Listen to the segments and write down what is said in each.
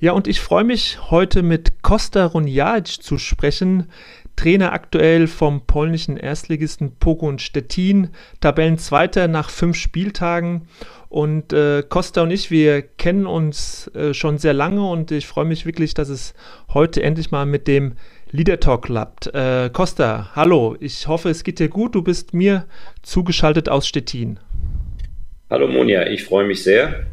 Ja, und ich freue mich heute mit Kosta Runjajic zu sprechen, Trainer aktuell vom polnischen Erstligisten Pogoń Stettin, Tabellenzweiter nach fünf Spieltagen. Und äh, Costa und ich, wir kennen uns äh, schon sehr lange und ich freue mich wirklich, dass es heute endlich mal mit dem Leader Talk klappt. Äh, Costa, hallo, ich hoffe, es geht dir gut. Du bist mir zugeschaltet aus Stettin. Hallo Monja, ich freue mich sehr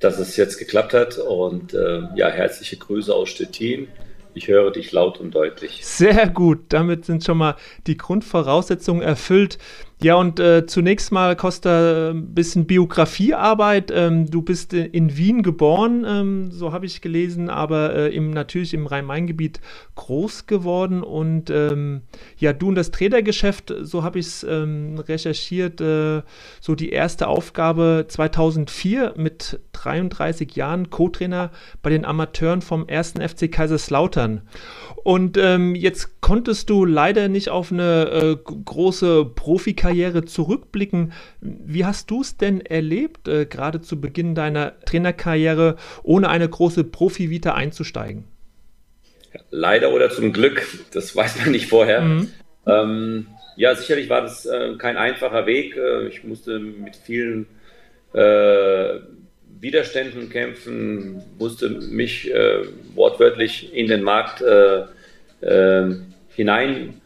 dass es jetzt geklappt hat. Und äh, ja, herzliche Grüße aus Stettin. Ich höre dich laut und deutlich. Sehr gut, damit sind schon mal die Grundvoraussetzungen erfüllt. Ja, und äh, zunächst mal, Costa, ein bisschen Biografiearbeit. Ähm, du bist in Wien geboren, ähm, so habe ich gelesen, aber äh, im, natürlich im Rhein-Main-Gebiet groß geworden. Und ähm, ja, du und das Trainergeschäft, so habe ich es ähm, recherchiert, äh, so die erste Aufgabe 2004 mit 33 Jahren Co-Trainer bei den Amateuren vom ersten FC Kaiserslautern. Und ähm, jetzt konntest du leider nicht auf eine äh, große Profikarriere zurückblicken. Wie hast du es denn erlebt, äh, gerade zu Beginn deiner Trainerkarriere, ohne eine große Profi-Vita einzusteigen? Leider oder zum Glück, das weiß man nicht vorher. Mhm. Ähm, ja, sicherlich war das äh, kein einfacher Weg. Äh, ich musste mit vielen äh, Widerständen kämpfen, musste mich äh, wortwörtlich in den Markt äh, äh, hinein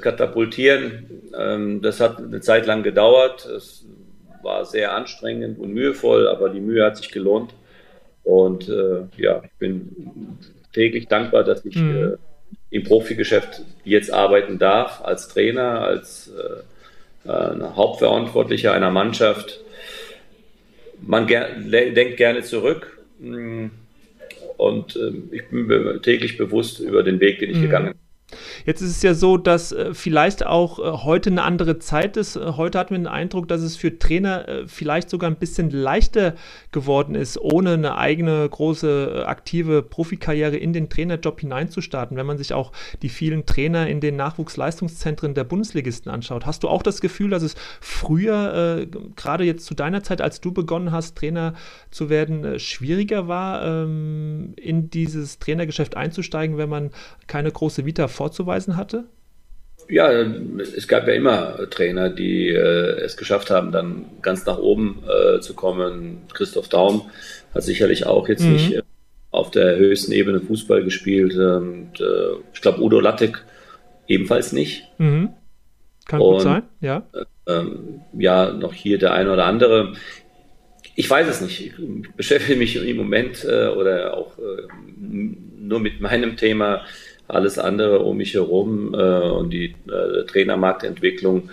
katapultieren. Ähm, das hat eine Zeit lang gedauert. Es war sehr anstrengend und mühevoll, aber die Mühe hat sich gelohnt. Und äh, ja, ich bin täglich dankbar, dass ich mhm. äh, im Profigeschäft jetzt arbeiten darf, als Trainer, als äh, äh Hauptverantwortlicher einer Mannschaft. Man ger denkt gerne zurück. Mh, und äh, ich bin täglich bewusst über den Weg, den ich mhm. gegangen bin. Jetzt ist es ja so, dass äh, vielleicht auch äh, heute eine andere Zeit ist. Äh, heute hat man den Eindruck, dass es für Trainer äh, vielleicht sogar ein bisschen leichter geworden ist, ohne eine eigene große äh, aktive Profikarriere in den Trainerjob hineinzustarten, wenn man sich auch die vielen Trainer in den Nachwuchsleistungszentren der Bundesligisten anschaut. Hast du auch das Gefühl, dass es früher, gerade jetzt zu deiner Zeit, als du begonnen hast, Trainer zu werden, schwieriger war, ähm, in dieses Trainergeschäft einzusteigen, wenn man keine große Vita vorzuweisen hatte? Ja, es gab ja immer Trainer, die äh, es geschafft haben, dann ganz nach oben äh, zu kommen. Christoph Daum hat sicherlich auch jetzt mhm. nicht äh, auf der höchsten Ebene Fußball gespielt. Und, äh, ich glaube, Udo Lattek ebenfalls nicht. Mhm. Kann Und, gut sein, ja. Ähm, ja, noch hier der eine oder andere. Ich weiß es nicht. Ich beschäftige mich im Moment äh, oder auch äh, nur mit meinem Thema alles andere um mich herum äh, und die äh, Trainermarktentwicklung,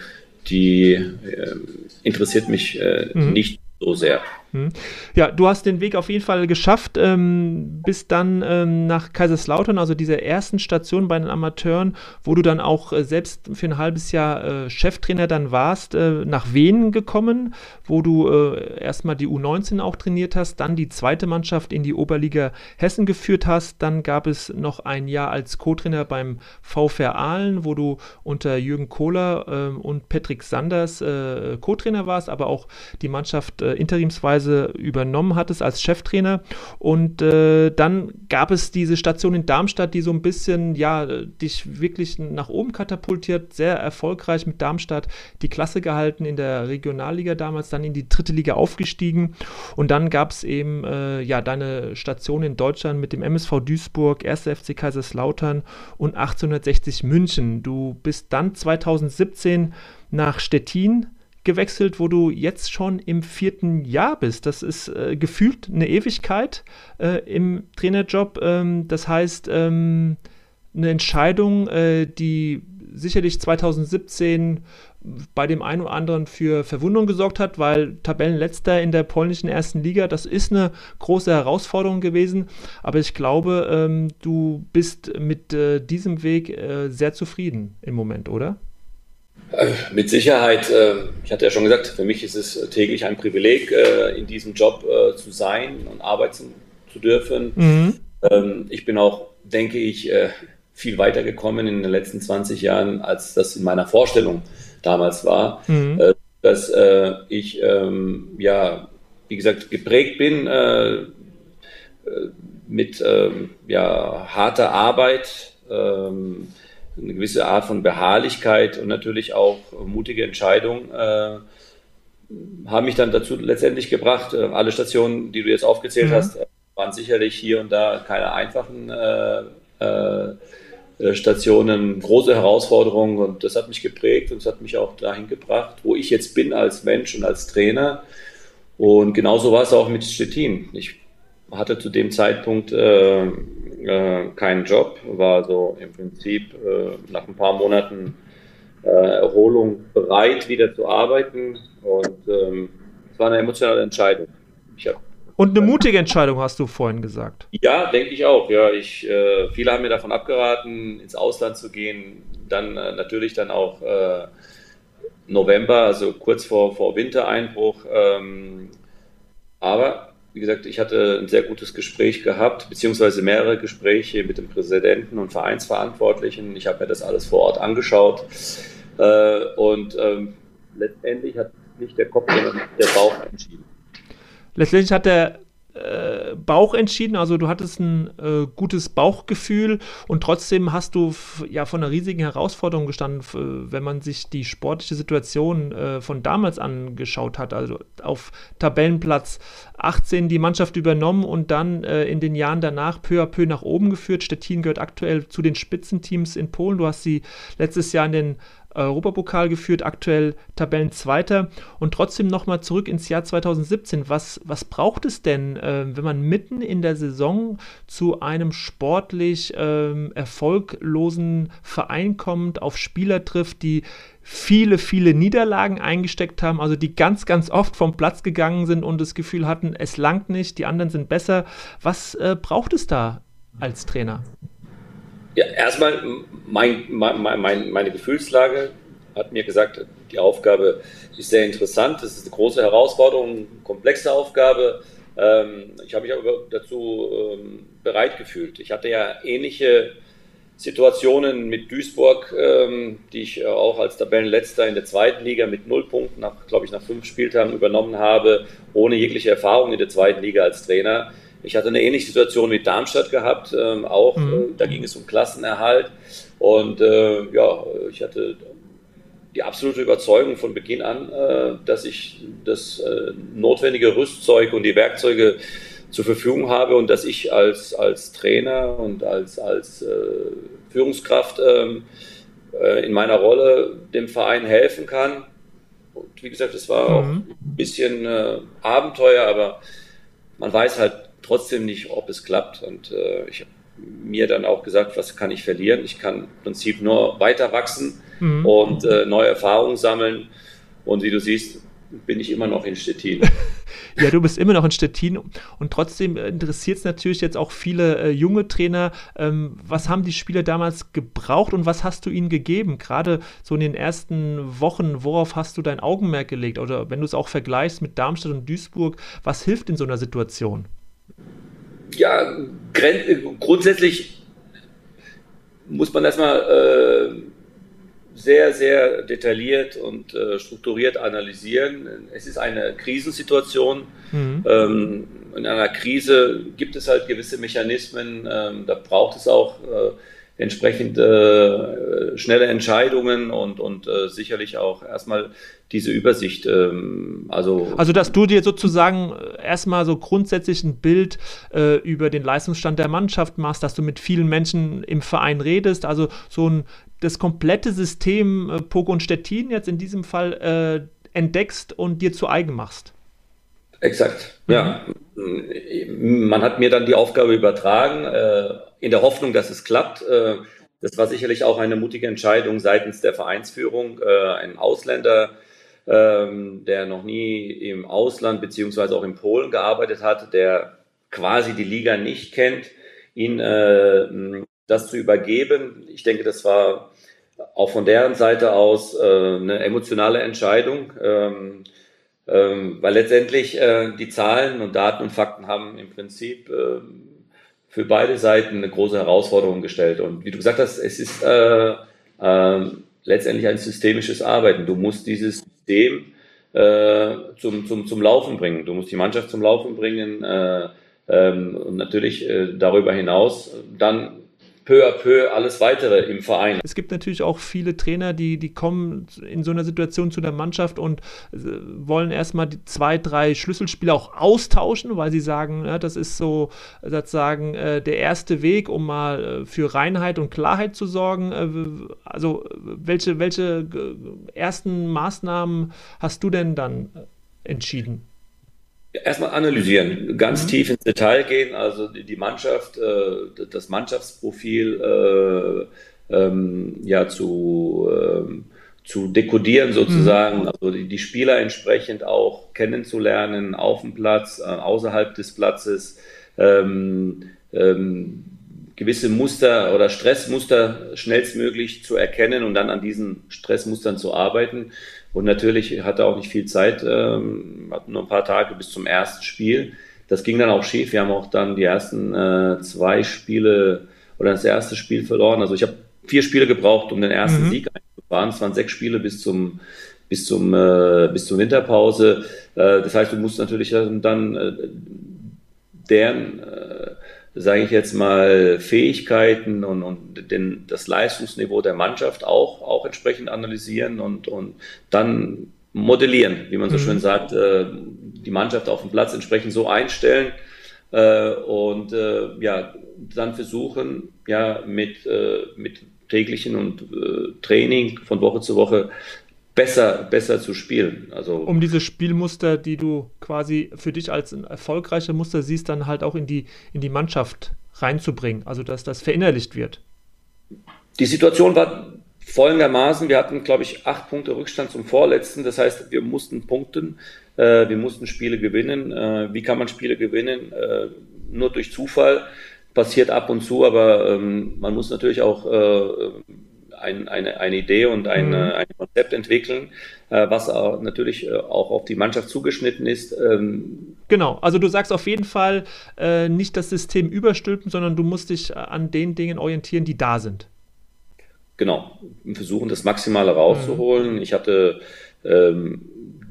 die äh, interessiert mich äh, mhm. nicht so sehr. Hm. Ja, du hast den Weg auf jeden Fall geschafft, ähm, bis dann ähm, nach Kaiserslautern, also dieser ersten Station bei den Amateuren, wo du dann auch äh, selbst für ein halbes Jahr äh, Cheftrainer dann warst, äh, nach Wien gekommen, wo du äh, erstmal die U19 auch trainiert hast, dann die zweite Mannschaft in die Oberliga Hessen geführt hast. Dann gab es noch ein Jahr als Co-Trainer beim VfR Aalen, wo du unter Jürgen Kohler ähm, und Patrick Sanders äh, Co-Trainer warst, aber auch die Mannschaft äh, interimsweise Weise übernommen hattest als Cheftrainer. Und äh, dann gab es diese Station in Darmstadt, die so ein bisschen, ja, dich wirklich nach oben katapultiert, sehr erfolgreich mit Darmstadt die Klasse gehalten in der Regionalliga damals, dann in die dritte Liga aufgestiegen. Und dann gab es eben, äh, ja, deine Station in Deutschland mit dem MSV Duisburg, 1. FC Kaiserslautern und 1860 München. Du bist dann 2017 nach Stettin gewechselt, wo du jetzt schon im vierten Jahr bist. Das ist äh, gefühlt eine Ewigkeit äh, im Trainerjob. Ähm, das heißt, ähm, eine Entscheidung, äh, die sicherlich 2017 bei dem einen oder anderen für Verwunderung gesorgt hat, weil Tabellenletzter in der polnischen ersten Liga, das ist eine große Herausforderung gewesen. Aber ich glaube, ähm, du bist mit äh, diesem Weg äh, sehr zufrieden im Moment, oder? Äh, mit Sicherheit. Äh, ich hatte ja schon gesagt, für mich ist es täglich ein Privileg, äh, in diesem Job zu sein und arbeiten zu dürfen. Mhm. Ähm, ich bin auch, denke ich, viel weiter gekommen in den letzten 20 Jahren, als das in meiner Vorstellung damals war. Mhm. Dass ich, ähm, ja, wie gesagt, geprägt bin mit ähm, ja, harter Arbeit eine gewisse Art von Beharrlichkeit und natürlich auch mutige Entscheidung äh, haben mich dann dazu letztendlich gebracht. Äh, alle Stationen, die du jetzt aufgezählt mhm. hast, äh, waren sicherlich hier und da keine einfachen äh, äh, Stationen, große Herausforderungen und das hat mich geprägt und es hat mich auch dahin gebracht, wo ich jetzt bin als Mensch und als Trainer. Und genauso war es auch mit Stettin. Ich hatte zu dem Zeitpunkt äh, äh, keinen Job, war so im Prinzip äh, nach ein paar Monaten äh, Erholung bereit, wieder zu arbeiten. Und ähm, es war eine emotionale Entscheidung. und eine mutige Entscheidung, hast du vorhin gesagt. Ja, denke ich auch. Ja, ich, äh, viele haben mir davon abgeraten, ins Ausland zu gehen. Dann äh, natürlich dann auch äh, November, also kurz vor, vor Wintereinbruch. Ähm, aber wie gesagt, ich hatte ein sehr gutes Gespräch gehabt, beziehungsweise mehrere Gespräche mit dem Präsidenten und Vereinsverantwortlichen. Ich habe mir das alles vor Ort angeschaut. Äh, und ähm, letztendlich hat nicht der Kopf, sondern der Bauch entschieden. Letztendlich hat der äh, Bauch entschieden, also du hattest ein äh, gutes Bauchgefühl und trotzdem hast du ja von einer riesigen Herausforderung gestanden, wenn man sich die sportliche Situation äh, von damals angeschaut hat. Also auf Tabellenplatz 18 die Mannschaft übernommen und dann äh, in den Jahren danach peu à peu nach oben geführt. Stettin gehört aktuell zu den Spitzenteams in Polen. Du hast sie letztes Jahr in den Europapokal geführt, aktuell Tabellenzweiter. Und trotzdem nochmal zurück ins Jahr 2017. Was, was braucht es denn, äh, wenn man mitten in der Saison zu einem sportlich ähm, erfolglosen Verein kommt, auf Spieler trifft, die viele, viele Niederlagen eingesteckt haben, also die ganz, ganz oft vom Platz gegangen sind und das Gefühl hatten, es langt nicht, die anderen sind besser. Was äh, braucht es da als Trainer? Ja, erstmal mein, mein, mein, meine Gefühlslage hat mir gesagt, die Aufgabe ist sehr interessant. Es ist eine große Herausforderung, eine komplexe Aufgabe. Ähm, ich habe mich aber dazu ähm, bereit gefühlt. Ich hatte ja ähnliche Situationen mit Duisburg, ähm, die ich äh, auch als Tabellenletzter in der zweiten Liga mit null Punkten, nach, glaube ich, nach fünf Spieltagen übernommen habe, ohne jegliche Erfahrung in der zweiten Liga als Trainer. Ich hatte eine ähnliche Situation mit Darmstadt gehabt, ähm, auch mhm. äh, da ging es um Klassenerhalt und äh, ja, ich hatte die absolute Überzeugung von Beginn an, äh, dass ich das äh, notwendige Rüstzeug und die Werkzeuge zur Verfügung habe und dass ich als, als Trainer und als, als äh, Führungskraft ähm, äh, in meiner Rolle dem Verein helfen kann. Und wie gesagt, es war mhm. auch ein bisschen Abenteuer, aber man weiß halt trotzdem nicht, ob es klappt. Und äh, ich habe mir dann auch gesagt, was kann ich verlieren? Ich kann im Prinzip nur weiter wachsen mhm. und äh, neue Erfahrungen sammeln. Und wie du siehst, bin ich immer noch in Stettin. ja, du bist immer noch in Stettin und trotzdem interessiert es natürlich jetzt auch viele äh, junge Trainer. Ähm, was haben die Spieler damals gebraucht und was hast du ihnen gegeben? Gerade so in den ersten Wochen, worauf hast du dein Augenmerk gelegt? Oder wenn du es auch vergleichst mit Darmstadt und Duisburg, was hilft in so einer Situation? Ja, grundsätzlich muss man erstmal äh, sehr, sehr detailliert und äh, strukturiert analysieren. Es ist eine Krisensituation. Mhm. Ähm, in einer Krise gibt es halt gewisse Mechanismen. Ähm, da braucht es auch äh, entsprechend äh, schnelle Entscheidungen und, und äh, sicherlich auch erstmal diese Übersicht. Ähm, also, also, dass du dir sozusagen äh, erstmal so grundsätzlich ein Bild äh, über den Leistungsstand der Mannschaft machst, dass du mit vielen Menschen im Verein redest, also so ein das komplette System äh, Pogo und Stettin jetzt in diesem Fall äh, entdeckst und dir zu eigen machst. Exakt, mhm. ja. Man hat mir dann die Aufgabe übertragen, äh, in der Hoffnung, dass es klappt. Äh, das war sicherlich auch eine mutige Entscheidung seitens der Vereinsführung. Äh, ein Ausländer, ähm, der noch nie im Ausland beziehungsweise auch in Polen gearbeitet hat, der quasi die Liga nicht kennt, ihn das zu übergeben. Ich denke, das war auch von deren Seite aus eine emotionale Entscheidung, ähm, ähm, weil letztendlich äh, die Zahlen und Daten und Fakten haben im Prinzip äh, für beide Seiten eine große Herausforderung gestellt. Und wie du gesagt hast, es ist äh, äh, letztendlich ein systemisches Arbeiten. Du musst dieses System äh, zum, zum, zum Laufen bringen. Du musst die Mannschaft zum Laufen bringen äh, ähm, und natürlich äh, darüber hinaus dann peu à peu alles weitere im Verein. Es gibt natürlich auch viele Trainer, die, die kommen in so einer Situation zu der Mannschaft und äh, wollen erstmal die zwei, drei Schlüsselspieler auch austauschen, weil sie sagen, ja, das ist so sozusagen äh, der erste Weg, um mal äh, für Reinheit und Klarheit zu sorgen. Äh, also welche, welche äh, ersten Maßnahmen hast du denn dann äh, entschieden? Erstmal analysieren, ganz mhm. tief ins Detail gehen, also die Mannschaft, äh, das Mannschaftsprofil äh, ähm, ja zu, ähm, zu dekodieren sozusagen, mhm. also die, Spieler entsprechend auch kennenzulernen auf dem Platz, äh, außerhalb des Platzes, ähm, gewisse Muster oder Stressmuster schnellstmöglich zu erkennen und dann an diesen Stressmustern zu arbeiten. Und natürlich hatte er auch nicht viel Zeit, ähm, hatten nur ein paar Tage bis zum ersten Spiel. Das ging dann auch schief. Wir haben auch dann die ersten äh, zwei Spiele oder das erste Spiel verloren. Also ich habe vier Spiele gebraucht, um den ersten mhm. Sieg einzufahren. Es waren sechs Spiele bis zum bis zum äh, bis zur Winterpause. Äh, das heißt, du musst natürlich dann äh, deren äh, sage ich jetzt mal, Fähigkeiten und, und den, das Leistungsniveau der Mannschaft auch, auch entsprechend analysieren und, und dann modellieren, wie man so mhm. schön sagt, äh, die Mannschaft auf dem Platz entsprechend so einstellen äh, und äh, ja, dann versuchen, ja, mit, äh, mit täglichen und äh, Training von Woche zu Woche besser, besser zu spielen. Also um diese Spielmuster, die du quasi für dich als ein erfolgreiche Muster siehst, dann halt auch in die, in die Mannschaft reinzubringen, also dass das verinnerlicht wird. Die Situation war folgendermaßen, wir hatten, glaube ich, acht Punkte Rückstand zum Vorletzten, das heißt, wir mussten punkten, äh, wir mussten Spiele gewinnen. Äh, wie kann man Spiele gewinnen? Äh, nur durch Zufall passiert ab und zu, aber ähm, man muss natürlich auch äh, ein, eine, eine Idee und ein, mhm. ein Konzept entwickeln, äh, was auch natürlich äh, auch auf die Mannschaft zugeschnitten ist. Ähm, genau, also du sagst auf jeden Fall äh, nicht das System überstülpen, sondern du musst dich äh, an den Dingen orientieren, die da sind. Genau, versuchen das Maximale rauszuholen. Mhm. Ich hatte ähm,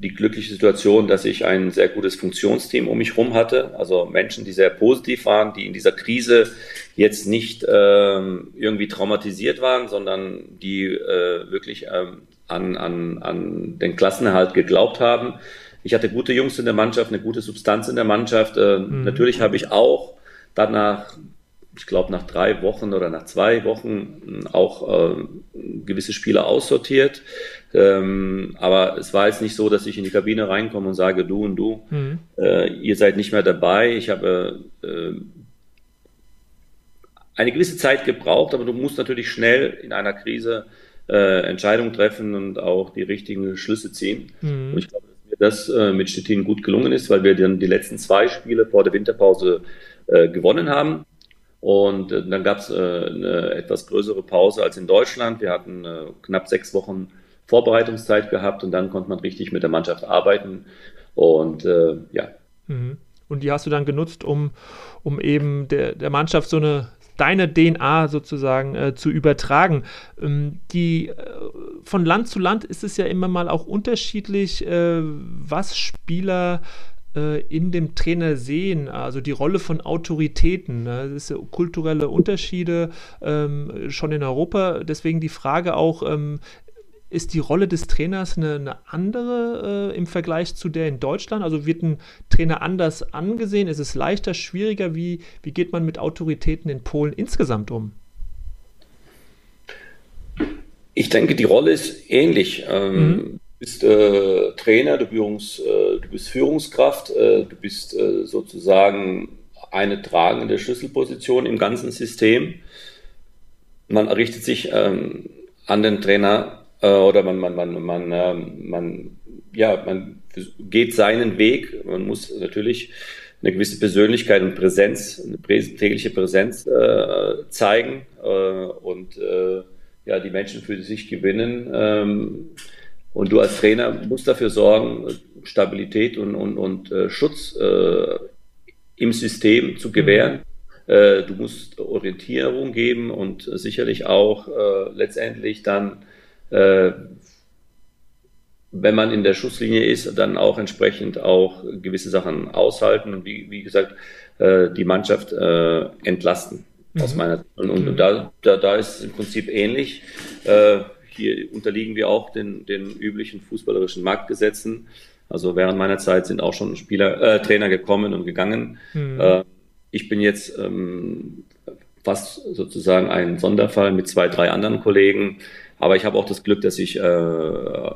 die glückliche Situation, dass ich ein sehr gutes Funktionsteam um mich herum hatte, also Menschen, die sehr positiv waren, die in dieser Krise jetzt nicht ähm, irgendwie traumatisiert waren, sondern die äh, wirklich ähm, an, an, an den Klassenerhalt geglaubt haben. Ich hatte gute Jungs in der Mannschaft, eine gute Substanz in der Mannschaft. Äh, mhm. Natürlich habe ich auch danach ich glaube, nach drei Wochen oder nach zwei Wochen hm, auch äh, gewisse Spiele aussortiert. Ähm, aber es war jetzt nicht so, dass ich in die Kabine reinkomme und sage, du und du, mhm. äh, ihr seid nicht mehr dabei. Ich habe äh, eine gewisse Zeit gebraucht, aber du musst natürlich schnell in einer Krise äh, Entscheidungen treffen und auch die richtigen Schlüsse ziehen. Mhm. Und ich glaube, dass mir das äh, mit Stettin gut gelungen ist, weil wir dann die letzten zwei Spiele vor der Winterpause äh, gewonnen haben und äh, dann gab es äh, eine etwas größere Pause als in Deutschland. Wir hatten äh, knapp sechs Wochen Vorbereitungszeit gehabt und dann konnte man richtig mit der Mannschaft arbeiten. Und ja. Mhm. Und die hast du dann genutzt, um, um eben der, der Mannschaft so eine deine DNA sozusagen äh, zu übertragen. Ähm, die äh, von Land zu Land ist es ja immer mal auch unterschiedlich, äh, was Spieler äh, in dem Trainer sehen, also die Rolle von Autoritäten. Ne? Das sind kulturelle Unterschiede ähm, schon in Europa. Deswegen die Frage auch, ähm, ist die Rolle des Trainers eine, eine andere äh, im Vergleich zu der in Deutschland? Also wird ein Trainer anders angesehen? Ist es leichter, schwieriger? Wie, wie geht man mit Autoritäten in Polen insgesamt um? Ich denke, die Rolle ist ähnlich. Ähm, mhm bist äh, Trainer, du, Führungs, äh, du, bist Führungskraft, äh, du bist äh, sozusagen eine tragende Schlüsselposition im ganzen System. man richtet sich ähm, an den Trainer oder man, man, man, man, äh, man, ja, man geht seinen Weg. Man muss natürlich eine gewisse Persönlichkeit und Präsenz, eine tägliche Präsenz äh, zeigen äh, und äh, ja, die Menschen für sich gewinnen. Ähm, und du als Trainer musst dafür sorgen, Stabilität und, und, und äh, Schutz äh, im System zu gewähren. Mhm. Äh, du musst Orientierung geben und sicherlich auch äh, letztendlich dann, äh, wenn man in der Schusslinie ist, dann auch entsprechend auch gewisse Sachen aushalten und wie, wie gesagt, äh, die Mannschaft entlasten. Mhm. Aus meiner und, und mhm. da, da, da ist es im Prinzip ähnlich. hier unterliegen wir auch den, den üblichen fußballerischen Marktgesetzen. Also während meiner Zeit sind auch schon Spieler, äh, Trainer gekommen und gegangen. Mhm. Äh, ich bin jetzt ähm, fast sozusagen ein Sonderfall mit zwei, drei anderen Kollegen. Aber ich habe auch das Glück, dass ich äh,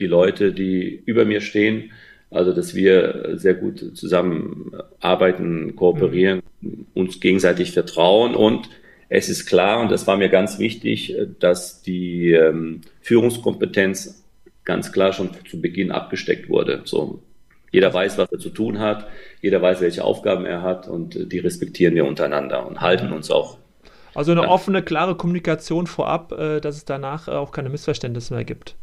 die Leute, die über mir stehen, also dass wir sehr gut zusammenarbeiten, kooperieren, mhm. uns gegenseitig vertrauen und es ist klar, und das war mir ganz wichtig, dass die ähm, Führungskompetenz ganz klar schon zu Beginn abgesteckt wurde. So, jeder weiß, was er zu tun hat, jeder weiß, welche Aufgaben er hat und äh, die respektieren wir untereinander und halten uns auch. Also eine ja. offene, klare Kommunikation vorab, äh, dass es danach auch keine Missverständnisse mehr gibt.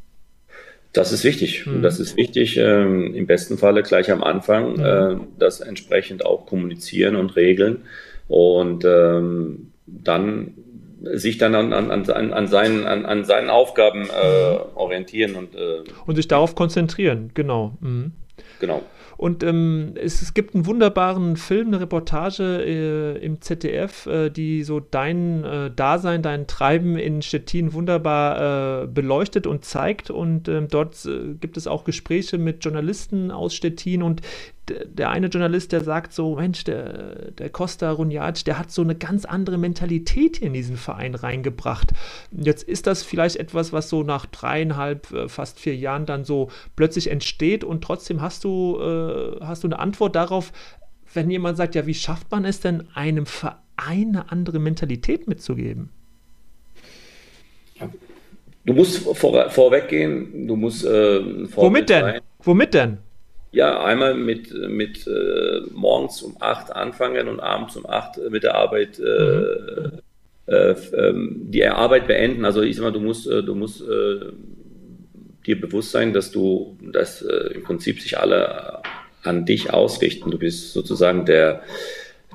Das ist wichtig. Mhm. Das ist wichtig, ähm, im besten Falle gleich am Anfang, mhm. äh, das entsprechend auch kommunizieren und regeln. Und ähm, dann sich dann an, an, an, an, seinen, an, an seinen Aufgaben äh, orientieren und, äh, und sich darauf konzentrieren, genau. Mhm. Genau. Und ähm, es, es, gibt einen wunderbaren Film, eine Reportage äh, im ZDF, äh, die so dein äh, Dasein, dein Treiben in Stettin wunderbar äh, beleuchtet und zeigt. Und ähm, dort äh, gibt es auch Gespräche mit Journalisten aus Stettin und der eine Journalist, der sagt so, Mensch, der, der Costa Runjad, der hat so eine ganz andere Mentalität hier in diesen Verein reingebracht. Jetzt ist das vielleicht etwas, was so nach dreieinhalb, äh, fast vier Jahren dann so plötzlich entsteht und trotzdem hast du, äh, hast du eine Antwort darauf, wenn jemand sagt, ja, wie schafft man es denn, einem Verein eine andere Mentalität mitzugeben? Du musst vor, vorweggehen, du musst äh, Womit denn? Sein. Womit denn? Ja, einmal mit, mit äh, morgens um acht anfangen und abends um acht mit der Arbeit äh, mhm. äh, ähm, die Arbeit beenden. Also ich sag mal, du musst, äh, du musst äh, dir bewusst sein, dass du, dass äh, im Prinzip sich alle an dich ausrichten. Du bist sozusagen der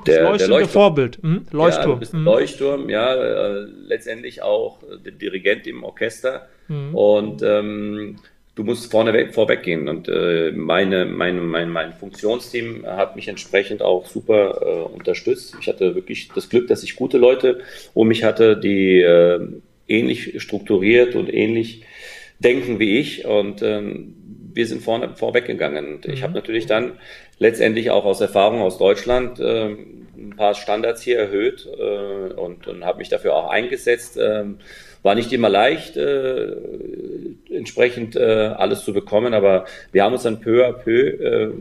der, der Leuchtturm. Vorbild. Mhm. Leuchtturm. Ja, du bist mhm. Leuchtturm, ja, äh, letztendlich auch der Dirigent im Orchester. Mhm. Und ähm, du musst vorne vorweggehen. Und äh, meine, meine, mein, mein Funktionsteam hat mich entsprechend auch super äh, unterstützt. Ich hatte wirklich das Glück, dass ich gute Leute um mich hatte, die äh, ähnlich strukturiert und ähnlich denken wie ich. Und ähm, wir sind vorne vorweggegangen. Und ich mhm. habe natürlich dann letztendlich auch aus Erfahrung aus Deutschland äh, ein paar Standards hier erhöht äh, und, und habe mich dafür auch eingesetzt. Äh, war nicht immer leicht, äh, entsprechend äh, alles zu bekommen, aber wir haben uns dann peu à peu äh,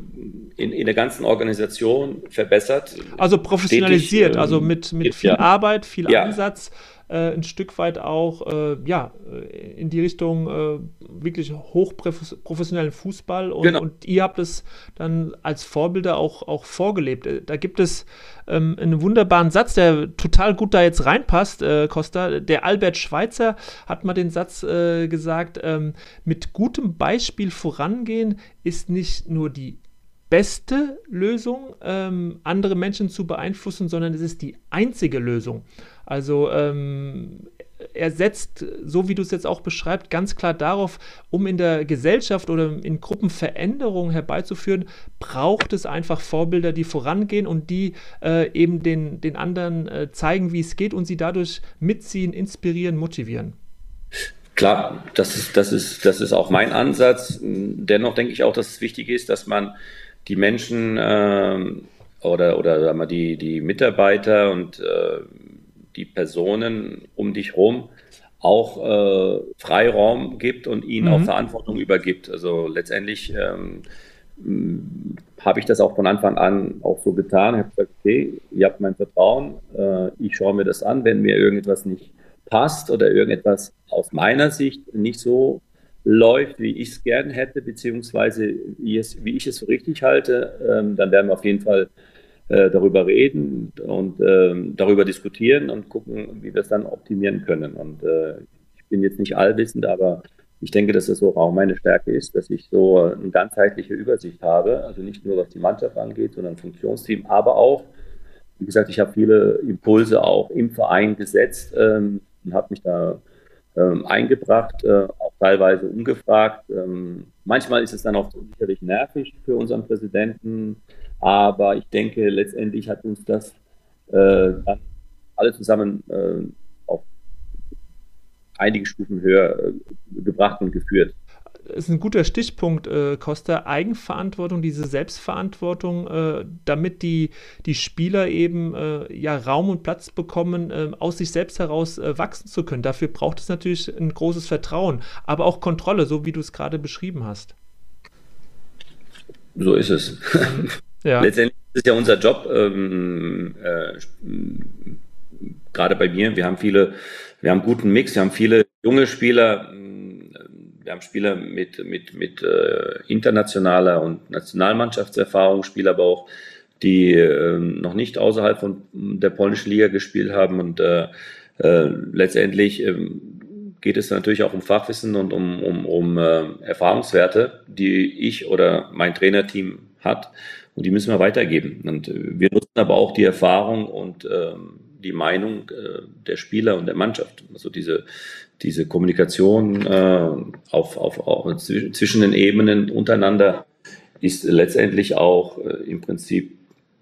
in, in der ganzen Organisation verbessert. Also professionalisiert, stetig, also mit, mit viel ja. Arbeit, viel ja. Einsatz äh, ein Stück weit auch äh, ja, äh, in die Richtung äh, wirklich hochprofessionellen Fußball und, genau. und, ihr habt es dann als Vorbilder auch, auch vorgelebt. Äh, da gibt es ähm, einen wunderbaren Satz, der total gut da jetzt reinpasst, Costa. Der Albert Schweitzer hat mal den Satz gesagt, ähm, mit gutem Beispiel vorangehen ist nicht nur die beste Lösung, ähm, andere Menschen zu beeinflussen, sondern es ist die einzige Lösung. Also ähm, er setzt, so wie du es jetzt auch beschreibst, ganz klar darauf, um in der Gesellschaft oder in Gruppen Veränderungen herbeizuführen, braucht es einfach Vorbilder, die vorangehen und die äh, eben den, den anderen äh, zeigen, wie es geht und sie dadurch mitziehen, inspirieren, motivieren. Klar, das ist, das ist, das ist auch mein Ansatz. Dennoch denke ich auch, dass es wichtig ist, dass man die Menschen äh, oder, oder sagen wir, die, die Mitarbeiter und äh, die Personen um dich herum auch äh, Freiraum gibt und ihnen mhm. auch Verantwortung übergibt. Also letztendlich ähm, habe ich das auch von Anfang an auch so getan. Ich habe gesagt, okay, ihr habt mein Vertrauen, äh, ich schaue mir das an, wenn mir irgendetwas nicht passt oder irgendetwas aus meiner Sicht nicht so läuft, wie ich es gern hätte, beziehungsweise wie, es, wie ich es für richtig halte, ähm, dann werden wir auf jeden Fall äh, darüber reden und ähm, darüber diskutieren und gucken, wie wir es dann optimieren können. Und äh, ich bin jetzt nicht allwissend, aber ich denke, dass das auch meine Stärke ist, dass ich so eine ganzheitliche Übersicht habe, also nicht nur was die Mannschaft angeht, sondern Funktionsteam, aber auch, wie gesagt, ich habe viele Impulse auch im Verein gesetzt ähm, und habe mich da ähm, eingebracht, äh, auch teilweise ungefragt. Ähm, manchmal ist es dann auch sicherlich nervig für unseren Präsidenten, aber ich denke, letztendlich hat uns das äh, alle zusammen äh, auf einige Stufen höher äh, gebracht und geführt ist ein guter Stichpunkt, äh, Costa. Eigenverantwortung, diese Selbstverantwortung, äh, damit die, die Spieler eben äh, ja, Raum und Platz bekommen, äh, aus sich selbst heraus äh, wachsen zu können. Dafür braucht es natürlich ein großes Vertrauen, aber auch Kontrolle, so wie du es gerade beschrieben hast. So ist es. Ja. Letztendlich ist es ja unser Job, ähm, äh, gerade bei mir. Wir haben viele, wir haben einen guten Mix, wir haben viele junge Spieler, wir haben Spieler mit, mit, mit äh, internationaler und Nationalmannschaftserfahrung, Spieler aber auch, die äh, noch nicht außerhalb von der polnischen Liga gespielt haben. Und äh, äh, letztendlich äh, geht es natürlich auch um Fachwissen und um, um, um äh, Erfahrungswerte, die ich oder mein Trainerteam hat. Und die müssen wir weitergeben. Und äh, wir nutzen aber auch die Erfahrung und ähm, die Meinung äh, der Spieler und der Mannschaft. Also diese, diese Kommunikation äh, auf, auf, auf, zwischen den Ebenen untereinander ist letztendlich auch äh, im Prinzip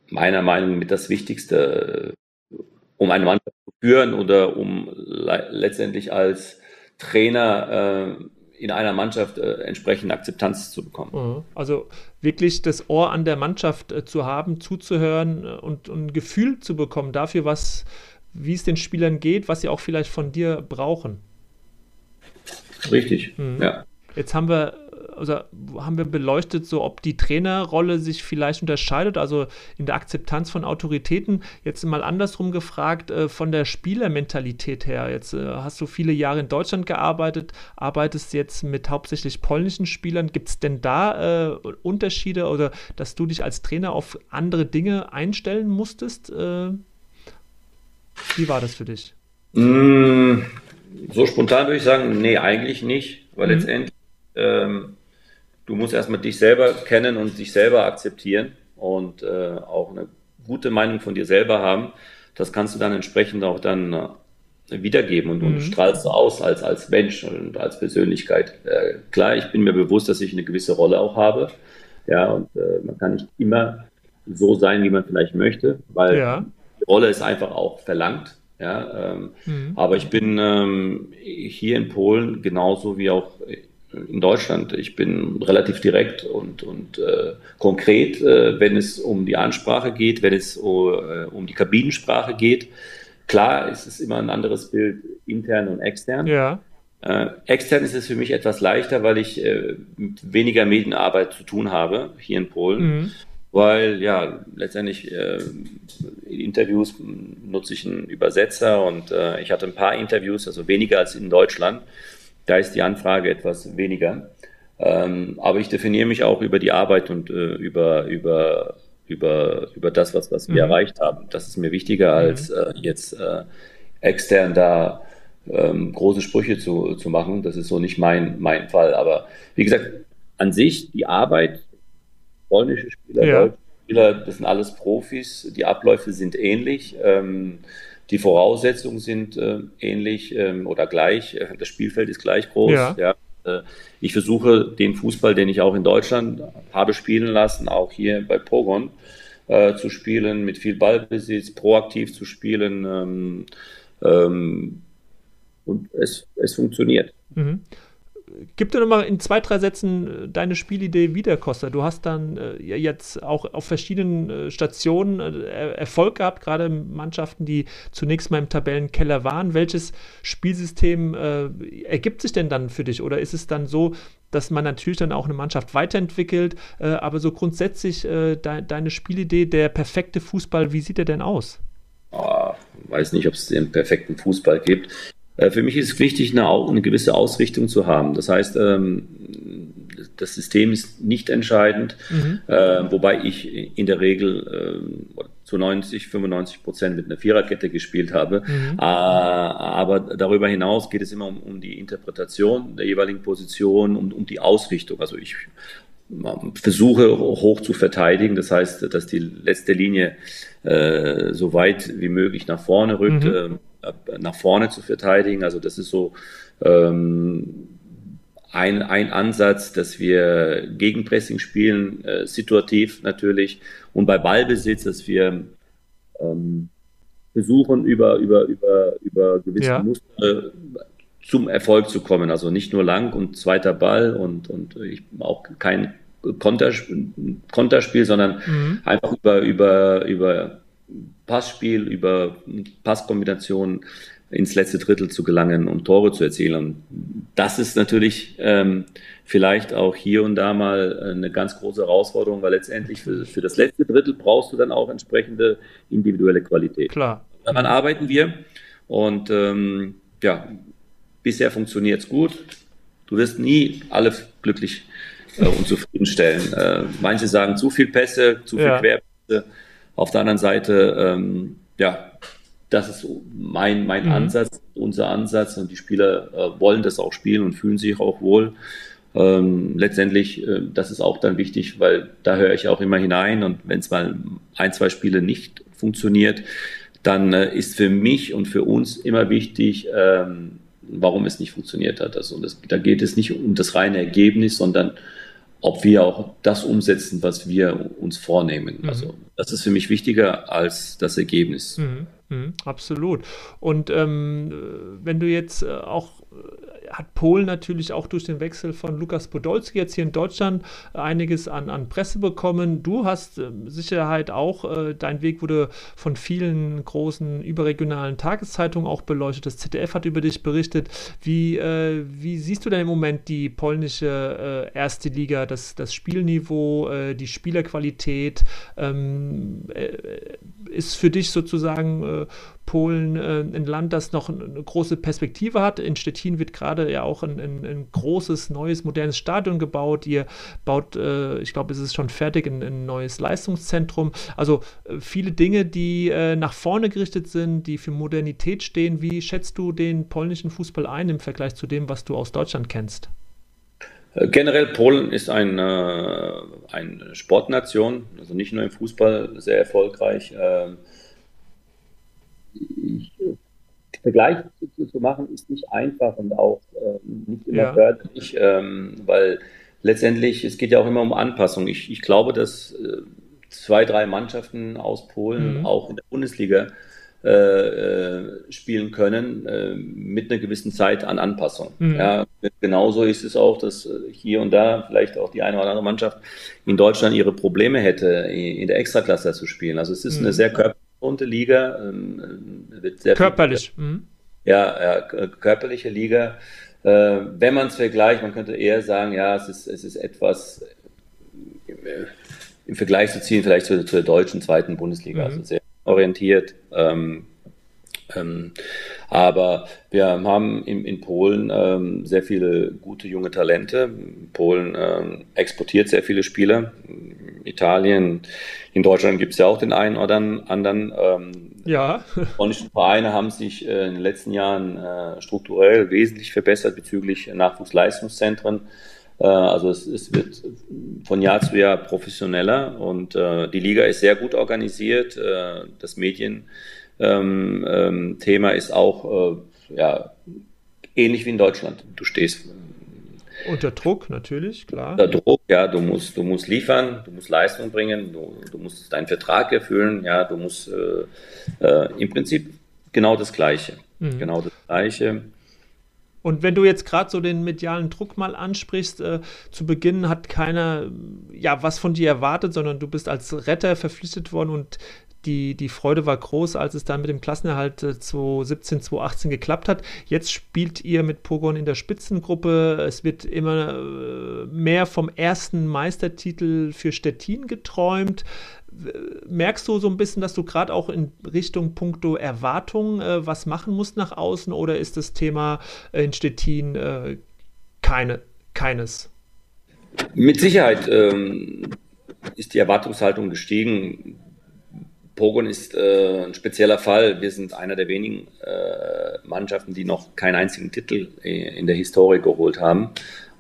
meiner Meinung nach mit das Wichtigste, äh, um eine Mannschaft zu führen oder um le letztendlich als Trainer äh, in einer Mannschaft äh, entsprechende Akzeptanz zu bekommen. Mhm. Also wirklich das Ohr an der Mannschaft äh, zu haben, zuzuhören äh, und, und ein Gefühl zu bekommen dafür, was, wie es den Spielern geht, was sie auch vielleicht von dir brauchen. Richtig, mhm. ja. Jetzt haben wir also haben wir beleuchtet, so ob die Trainerrolle sich vielleicht unterscheidet, also in der Akzeptanz von Autoritäten. Jetzt mal andersrum gefragt, äh, von der Spielermentalität her. Jetzt äh, hast du viele Jahre in Deutschland gearbeitet, arbeitest jetzt mit hauptsächlich polnischen Spielern. Gibt es denn da äh, Unterschiede oder dass du dich als Trainer auf andere Dinge einstellen musstest? Äh, wie war das für dich? Mm, so spontan würde ich sagen, nee, eigentlich nicht, weil mhm. letztendlich ähm, du musst erstmal dich selber kennen und dich selber akzeptieren und äh, auch eine gute Meinung von dir selber haben. Das kannst du dann entsprechend auch dann äh, wiedergeben und, mhm. und strahlst du aus als, als Mensch und als Persönlichkeit. Äh, klar, ich bin mir bewusst, dass ich eine gewisse Rolle auch habe. Ja, und äh, man kann nicht immer so sein, wie man vielleicht möchte, weil ja. die Rolle ist einfach auch verlangt. Ja, ähm, mhm. aber ich bin ähm, hier in Polen genauso wie auch in Deutschland. Ich bin relativ direkt und, und äh, konkret, äh, wenn es um die Ansprache geht, wenn es uh, um die Kabinensprache geht. Klar ist es immer ein anderes Bild intern und extern. Ja. Äh, extern ist es für mich etwas leichter, weil ich äh, mit weniger Medienarbeit zu tun habe hier in Polen. Mhm. Weil ja, letztendlich äh, in Interviews nutze ich einen Übersetzer und äh, ich hatte ein paar Interviews, also weniger als in Deutschland. Da ist die Anfrage etwas weniger. Ähm, aber ich definiere mich auch über die Arbeit und äh, über, über, über, über das, was, was wir mhm. erreicht haben. Das ist mir wichtiger, mhm. als äh, jetzt äh, extern da ähm, große Sprüche zu, zu machen. Das ist so nicht mein, mein Fall. Aber wie gesagt, an sich die Arbeit, polnische Spieler, ja. deutsche Spieler, das sind alles Profis. Die Abläufe sind ähnlich. Ähm, die Voraussetzungen sind äh, ähnlich ähm, oder gleich. Äh, das Spielfeld ist gleich groß. Ja. ja. Äh, ich versuche den Fußball, den ich auch in Deutschland habe spielen lassen, auch hier bei Pogon äh, zu spielen, mit viel Ballbesitz, proaktiv zu spielen. Ähm, ähm, und es, es funktioniert. Mhm gib dir nochmal in zwei, drei Sätzen äh, deine Spielidee wieder, Costa. Du hast dann äh, jetzt auch auf verschiedenen äh, Stationen äh, Erfolg gehabt, gerade Mannschaften, die zunächst mal im Tabellenkeller waren. Welches Spielsystem äh, ergibt sich denn dann für dich? Oder ist es dann so, dass man natürlich dann auch eine Mannschaft weiterentwickelt, äh, aber so grundsätzlich de deine Spielidee, der perfekte Fußball, wie sieht der denn aus? Oh, weiß nicht, ob es den perfekten Fußball gibt. Äh, für mich ist es wichtig, eine, eine, gewisse Ausrichtung zu haben. Das heißt, ähm, das System ist nicht entscheidend, mhm. äh, wobei ich in der Regel äh, zu 90, 95 Prozent mit einer Viererkette gespielt habe. Mhm. Aber darüber hinaus geht es immer um, um die Interpretation der jeweiligen Position, um, um die Ausrichtung. Also ich versuche hoch zu verteidigen. Das heißt, dass die letzte Linie äh, so weit wie möglich nach vorne rückt. Mhm. Ähm, nach vorne zu verteidigen. Also das ist so ähm, ein, ein Ansatz, dass wir Gegenpressing spielen, äh, situativ natürlich, und bei Ballbesitz, dass wir ähm, versuchen, über, über, über, über gewisse ja. Muster zum Erfolg zu kommen. Also nicht nur lang und zweiter Ball und, und ich, auch kein Konterspiel, Konterspiel sondern mhm. einfach über, über, über Passspiel, über Passkombinationen ins letzte Drittel zu gelangen, um Tore zu erzielen. Und das ist natürlich ähm, vielleicht auch hier und da mal eine ganz große Herausforderung, weil letztendlich für, für das letzte Drittel brauchst du dann auch entsprechende individuelle Qualität. Klar. Daran arbeiten wir und ähm, ja, bisher funktioniert es gut. Du wirst nie alle glücklich äh, und zufriedenstellen. Äh, manche sagen zu viel Pässe, zu viel ja. Querpässe auf der anderen Seite, ähm, ja, das ist mein, mein mhm. Ansatz, unser Ansatz und die Spieler äh, wollen das auch spielen und fühlen sich auch wohl. Ähm, letztendlich, äh, das ist auch dann wichtig, weil da höre ich auch immer hinein und wenn es mal ein, zwei Spiele nicht funktioniert, dann äh, ist für mich und für uns immer wichtig, ähm, warum es nicht funktioniert hat. Also das, da geht es nicht um das reine Ergebnis, sondern ob wir auch das umsetzen, was wir uns vornehmen. Mhm. Also das ist für mich wichtiger als das Ergebnis. Mhm. Mhm. Absolut. Und ähm, wenn du jetzt äh, auch hat Polen natürlich auch durch den Wechsel von Lukas Podolski jetzt hier in Deutschland einiges an, an Presse bekommen. Du hast äh, Sicherheit auch, äh, dein Weg wurde von vielen großen überregionalen Tageszeitungen auch beleuchtet. Das ZDF hat über dich berichtet. Wie, äh, wie siehst du denn im Moment die polnische äh, erste Liga, das, das Spielniveau, äh, die Spielerqualität? Ähm, äh, ist für dich sozusagen Polen äh, ein Land, das noch eine große Perspektive hat. In Stettin wird gerade ja auch ein, ein, ein, großes, neues, modernes Stadion gebaut. Ihr baut, äh, ich glaube, es ist schon fertig, ein, ein neues Leistungszentrum. Also äh, viele Dinge, die äh, nach vorne gerichtet sind, die für Modernität stehen. Wie schätzt du den polnischen Fußball ein im Vergleich zu dem, was du aus Deutschland kennst? Äh, generell Polen ist ein, äh, eine Sportnation, also nicht nur im Fußball sehr erfolgreich. Ähm, ich, Vergleich zu, zu, machen ist nicht einfach und auch äh, nicht immer ja. förderlich, ähm, weil letztendlich, es geht ja auch immer um Anpassung. Ich, ich glaube, dass äh, zwei, drei Mannschaften aus Polen mhm. auch in der Bundesliga äh, äh spielen können äh, mit einer gewissen Zeit an Anpassung. Mhm. Ja, genauso ist es auch, dass äh, hier und da vielleicht auch die eine oder andere Mannschaft in Deutschland ihre Probleme hätte, in der Extraklasse zu spielen. Also es ist mhm. eine sehr körperliche unter Liga. Ähm, wird sehr Körperlich. Viel, mhm. ja, ja, körperliche Liga. Äh, wenn man es vergleicht, man könnte eher sagen, ja, es ist, es ist etwas äh, im Vergleich zu ziehen, vielleicht zur, zur deutschen zweiten Bundesliga, mhm. also sehr orientiert. Ähm, ähm, aber wir haben in, in Polen ähm, sehr viele gute junge Talente. Polen ähm, exportiert sehr viele Spieler. Italien, in Deutschland gibt es ja auch den einen oder anderen. Ähm, ja. polnischen Vereine haben sich äh, in den letzten Jahren äh, strukturell wesentlich verbessert bezüglich Nachwuchsleistungszentren. Äh, also es, es, wird von Jahr zu Jahr professioneller und äh, die Liga ist sehr gut organisiert. Äh, das Medien ähm, ähm, Thema ist auch äh, ja, ähnlich wie in Deutschland. Du stehst unter Druck natürlich, klar. Unter Druck, ja, du musst, du musst liefern, du musst Leistung bringen, du, du musst deinen Vertrag erfüllen, ja, du musst äh, äh, im Prinzip genau das Gleiche. Mhm. Genau das Gleiche. Und wenn du jetzt gerade so den medialen Druck mal ansprichst, äh, zu Beginn hat keiner ja was von dir erwartet, sondern du bist als Retter verpflichtet worden und die, die Freude war groß, als es dann mit dem Klassenerhalt 2017, äh, 2018 geklappt hat. Jetzt spielt ihr mit Pogon in der Spitzengruppe. Es wird immer äh, mehr vom ersten Meistertitel für Stettin geträumt. Merkst du so ein bisschen, dass du gerade auch in Richtung Punkto Erwartung äh, was machen musst nach außen oder ist das Thema in Stettin äh, keine, keines? Mit Sicherheit ähm, ist die Erwartungshaltung gestiegen. Pogon ist äh, ein spezieller Fall. Wir sind einer der wenigen äh, Mannschaften, die noch keinen einzigen Titel in der Historie geholt haben.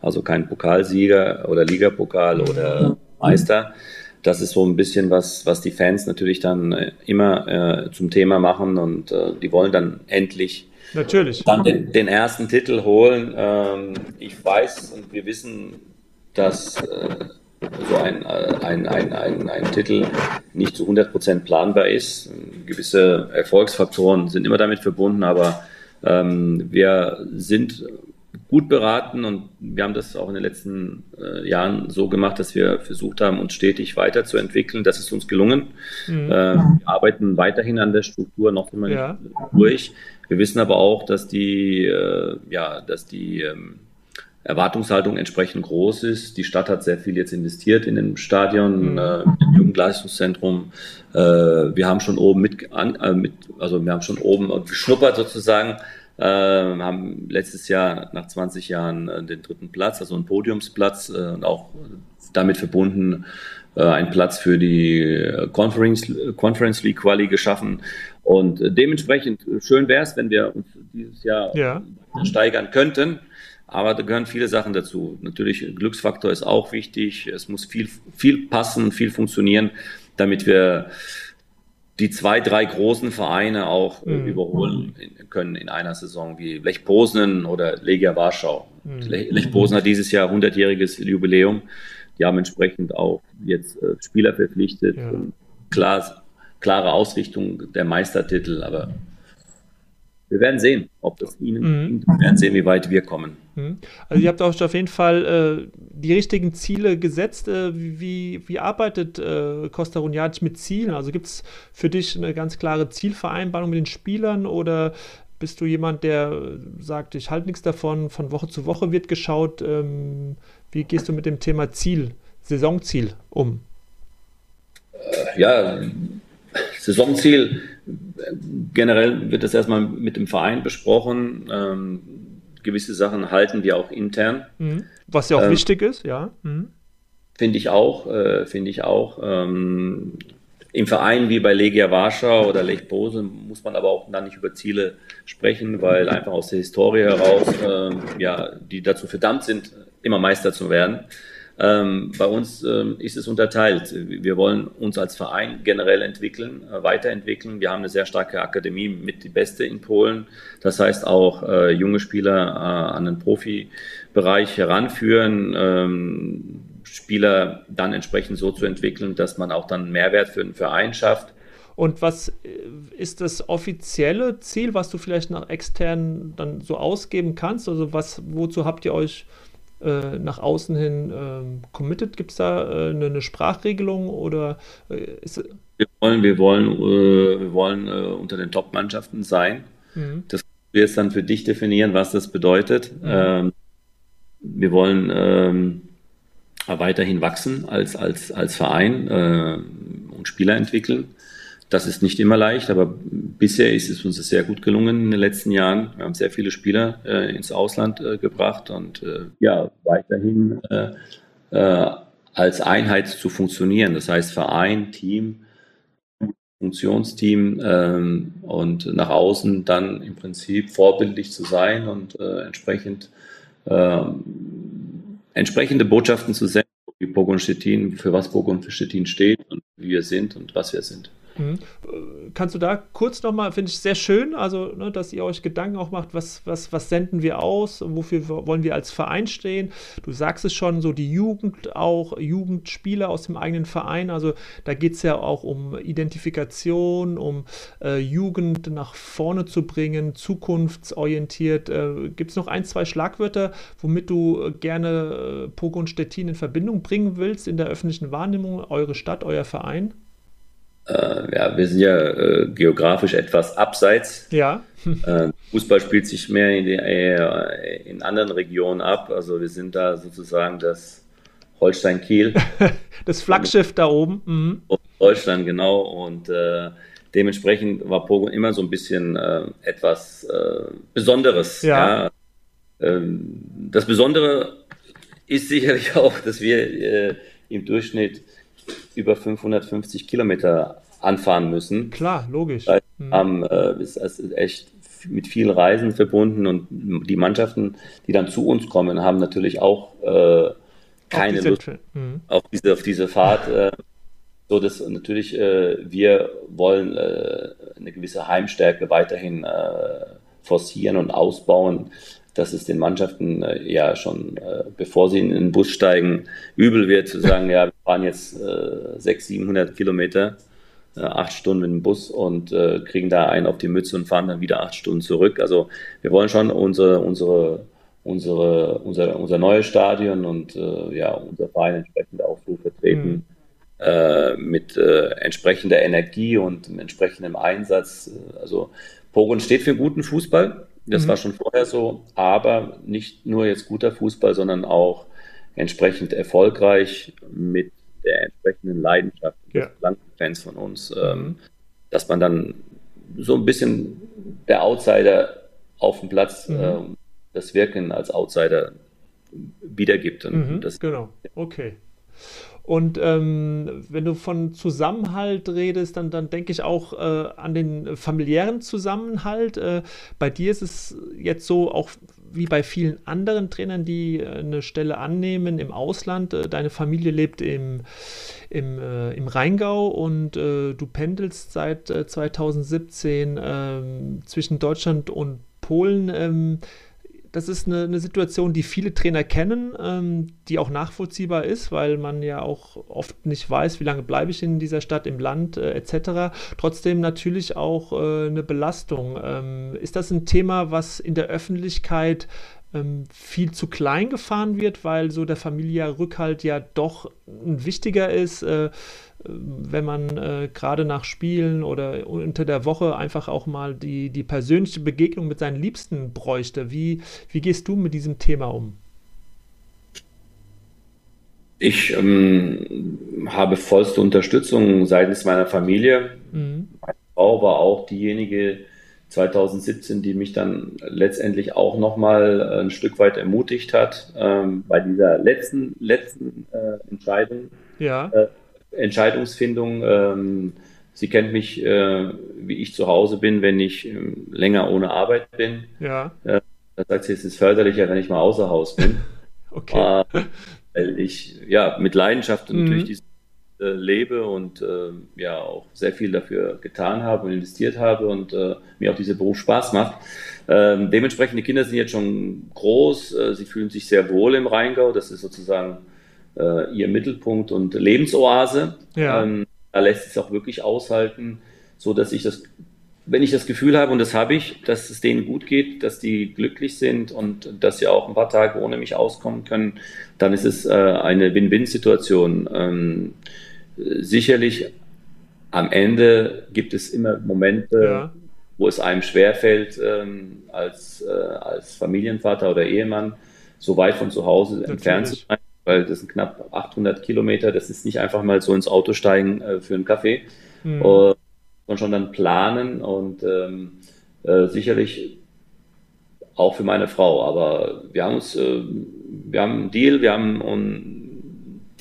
Also kein Pokalsieger oder Ligapokal oder Meister. Das ist so ein bisschen was, was die Fans natürlich dann äh, immer äh, zum Thema machen und äh, die wollen dann endlich Natürlich. dann den, den ersten Titel holen. Ähm, ich weiß und wir wissen, dass äh, so ein, ein, ein, ein, ein Titel nicht zu 100% planbar ist. Gewisse Erfolgsfaktoren sind immer damit verbunden, aber ähm, wir sind gut beraten und wir haben das auch in den letzten äh, Jahren so gemacht, dass wir versucht haben, uns stetig weiterzuentwickeln. Das ist uns gelungen. Mhm. Äh, wir arbeiten weiterhin an der Struktur noch immer ja. nicht durch. Wir wissen aber auch, dass die, äh, ja, dass die ähm, Erwartungshaltung entsprechend groß ist. Die Stadt hat sehr viel jetzt investiert in dem Stadion, mhm. äh, im Jugendleistungszentrum. Äh, wir haben schon oben mit, an, äh, mit, also wir haben schon oben geschnuppert sozusagen. Äh, haben letztes Jahr nach 20 Jahren äh, den dritten Platz, also einen Podiumsplatz äh, und auch damit verbunden äh, einen Platz für die Conference, Conference League Quali geschaffen. Und äh, dementsprechend schön wäre es, wenn wir uns dieses Jahr ja. steigern könnten. Aber da gehören viele Sachen dazu. Natürlich, Glücksfaktor ist auch wichtig. Es muss viel, viel passen, viel funktionieren, damit wir die zwei, drei großen Vereine auch äh, mhm. überholen können in einer Saison, wie Lech Poznan oder Legia Warschau. Mhm. Lech Poznan hat dieses Jahr 100-jähriges Jubiläum. Die haben entsprechend auch jetzt äh, Spieler verpflichtet. Ja. Klar, klare Ausrichtung der Meistertitel, aber wir werden sehen, ob das Ihnen mhm. Wir werden sehen, wie weit wir kommen. Mhm. Also ihr habt auch auf jeden Fall äh, die richtigen Ziele gesetzt. Äh, wie, wie arbeitet äh, Costa Runjadic mit Zielen? Also gibt es für dich eine ganz klare Zielvereinbarung mit den Spielern oder bist du jemand, der sagt, ich halte nichts davon, von Woche zu Woche wird geschaut? Ähm, wie gehst du mit dem Thema Ziel, Saisonziel um? Äh, ja, Saisonziel generell wird das erstmal mit dem Verein besprochen. Ähm, gewisse Sachen halten wir auch intern. Mhm. Was ja auch ähm, wichtig ist, ja. Mhm. Finde ich auch, äh, finde ich auch. Ähm, Im Verein wie bei Legia Warschau oder Lech Bose muss man aber auch dann nicht über Ziele sprechen, weil einfach aus der Historie heraus, äh, ja, die dazu verdammt sind, immer Meister zu werden. Ähm, bei uns ähm, ist es unterteilt. Wir wollen uns als Verein generell entwickeln, äh, weiterentwickeln. Wir haben eine sehr starke Akademie mit die Beste in Polen. Das heißt auch äh, junge Spieler äh, an den Profibereich heranführen, ähm, Spieler dann entsprechend so zu entwickeln, dass man auch dann Mehrwert für den Verein schafft. Und was äh, ist das offizielle Ziel, was du vielleicht nach extern dann so ausgeben kannst? Also was, wozu habt ihr euch äh, nach außen hin äh, committed? Gibt es da äh, eine, eine, Sprachregelung oder äh, ist wir wollen, wir wollen, äh, wir wollen unter den Top-Mannschaften sein. Mhm. Das wir jetzt dann für dich definieren, was das bedeutet. Mhm. Ähm, wir wollen ähm, weiterhin wachsen als, als, als Verein und Spieler entwickeln. Das ist nicht immer leicht, aber bisher ist es uns sehr gut gelungen in den letzten Jahren. Wir haben sehr viele Spieler äh, ins Ausland äh, gebracht und äh, ja, weiterhin äh, äh, als Einheit zu funktionieren. Das heißt Verein, Team, Funktionsteam ähm, und nach außen dann im Prinzip vorbildlich zu sein und äh, entsprechend ähm, entsprechende Botschaften zu senden, wie Pogon Stettin, für was Pogon für Stettin steht und wie wir sind und was wir sind. Mhm. kannst du da kurz nochmal, finde ich sehr schön, also ne, dass ihr euch Gedanken auch macht, was, was, was senden wir aus, wofür wollen wir als Verein stehen. Du sagst es schon, so die Jugend auch, Jugendspieler aus dem eigenen Verein, also da geht es ja auch um Identifikation, um äh, Jugend nach vorne zu bringen, zukunftsorientiert. Äh, Gibt es noch ein, zwei Schlagwörter, womit du gerne äh, Pogo und Stettin in Verbindung bringen willst in der öffentlichen Wahrnehmung, eure Stadt, euer Verein? Äh, ja, wir sind ja äh, geografisch etwas abseits. Ja. äh, Fußball spielt sich mehr in, die, äh, in, anderen Regionen ab. Also wir sind da sozusagen das Holstein-Kiel. das Flaggschiff da oben. Mhm. Deutschland, genau. Und äh, dementsprechend war Pogo immer so ein bisschen äh, etwas Besonderes. Ja. ja. Ähm, das Besondere ist sicherlich auch, dass wir im Durchschnitt über 550 Kilometer anfahren müssen. Klar, logisch. Das mhm. äh, ist, ist echt mit vielen Reisen verbunden und die Mannschaften, die dann zu uns kommen, haben natürlich auch äh, keine auf Lust mhm. auf, diese, auf diese Fahrt. Äh, so dass natürlich äh, wir wollen äh, eine gewisse Heimstärke weiterhin äh, forcieren und ausbauen dass es den Mannschaften ja schon, bevor sie in den Bus steigen, übel wird, zu sagen, ja, fahren jetzt äh, 600, 700 Kilometer, äh, acht Stunden mit dem Bus und äh, kriegen da einen auf die Mütze und fahren dann wieder acht Stunden zurück. Also wir wollen schon unsere, unsere, unsere, unser, unser neues Stadion und äh, ja, unser Verein entsprechend auch so vertreten. Mhm. Äh, mit äh, entsprechender Energie und entsprechendem Einsatz. Also Pogon steht für guten Fußball. Das mhm. war schon vorher so, aber nicht nur jetzt guter Fußball, sondern auch entsprechend erfolgreich mit der entsprechenden Leidenschaft ja. Fans von uns, ähm, mhm. dass man dann so ein bisschen der Outsider auf dem Platz mhm. äh, das Wirken als Outsider wiedergibt. Mhm, das, genau, okay. Und ähm, wenn du von Zusammenhalt redest, dann, dann denke ich auch äh, an den familiären Zusammenhalt. Äh, bei dir ist es jetzt so, auch wie bei vielen anderen Trainern, die äh, eine Stelle annehmen im Ausland. Äh, deine Familie lebt im, im, äh, im Rheingau und äh, du pendelst seit 2017 ähm, zwischen Deutschland und Polen. Das ist eine, eine, Situation, die viele Trainer kennen, ähm, die auch nachvollziehbar ist, weil man ja auch oft nicht weiß, wie lange bleibe ich in dieser Stadt, im Land äh, etc. Trotzdem natürlich auch äh, eine Belastung. Ähm, ist das ein Thema, was in der Öffentlichkeit ähm, viel zu klein gefahren wird, weil so der familiäre Rückhalt ja doch ein wichtiger ist? Äh, wenn man äh, gerade nach Spielen oder unter der Woche einfach auch mal die, die persönliche Begegnung mit seinen Liebsten bräuchte. Wie, wie gehst du mit diesem Thema um? Ich ähm, habe vollste Unterstützung seitens meiner Familie. Mhm. Meine Frau war auch diejenige 2017, die mich dann letztendlich auch nochmal ein Stück weit ermutigt hat ähm, bei dieser letzten, letzten äh, Entscheidung. Ja. Äh, Entscheidungsfindung. Ähm, sie kennt mich, äh, wie ich zu Hause bin, wenn ich äh, länger ohne Arbeit bin. Ja. Äh, da sagt sie, es ist förderlicher, wenn ich mal außer Haus bin. okay. Äh, weil ich ja mit Leidenschaft mhm. natürlich diese äh, lebe und äh, ja auch sehr viel dafür getan habe und investiert habe und mir auch dieser Beruf Spaß macht. Ähm, dementsprechend, die Kinder sind jetzt schon groß, sie fühlen sich sehr wohl im Rheingau. Das ist sozusagen äh, ihr Mittelpunkt und Lebensoase. Ja. Ähm, da lässt es auch wirklich aushalten, so dass ich das, wenn ich das Gefühl habe, und das habe ich, dass es denen gut geht, dass die glücklich sind und dass sie auch ein paar Tage ohne mich auskommen können, dann ist es äh, eine Win-Win-Situation. Ähm, sicherlich am Ende gibt es immer Momente, ja. wo es einem schwerfällt, ähm, als, äh, als Familienvater oder Ehemann so weit von zu Hause Natürlich. entfernt zu sein weil das sind knapp 800 Kilometer. Das ist nicht einfach mal so ins Auto steigen äh, für einen Kaffee, mhm. äh, sondern schon dann planen und ähm, äh, sicherlich auch für meine Frau. Aber wir haben uns, äh, wir haben einen Deal, wir haben eine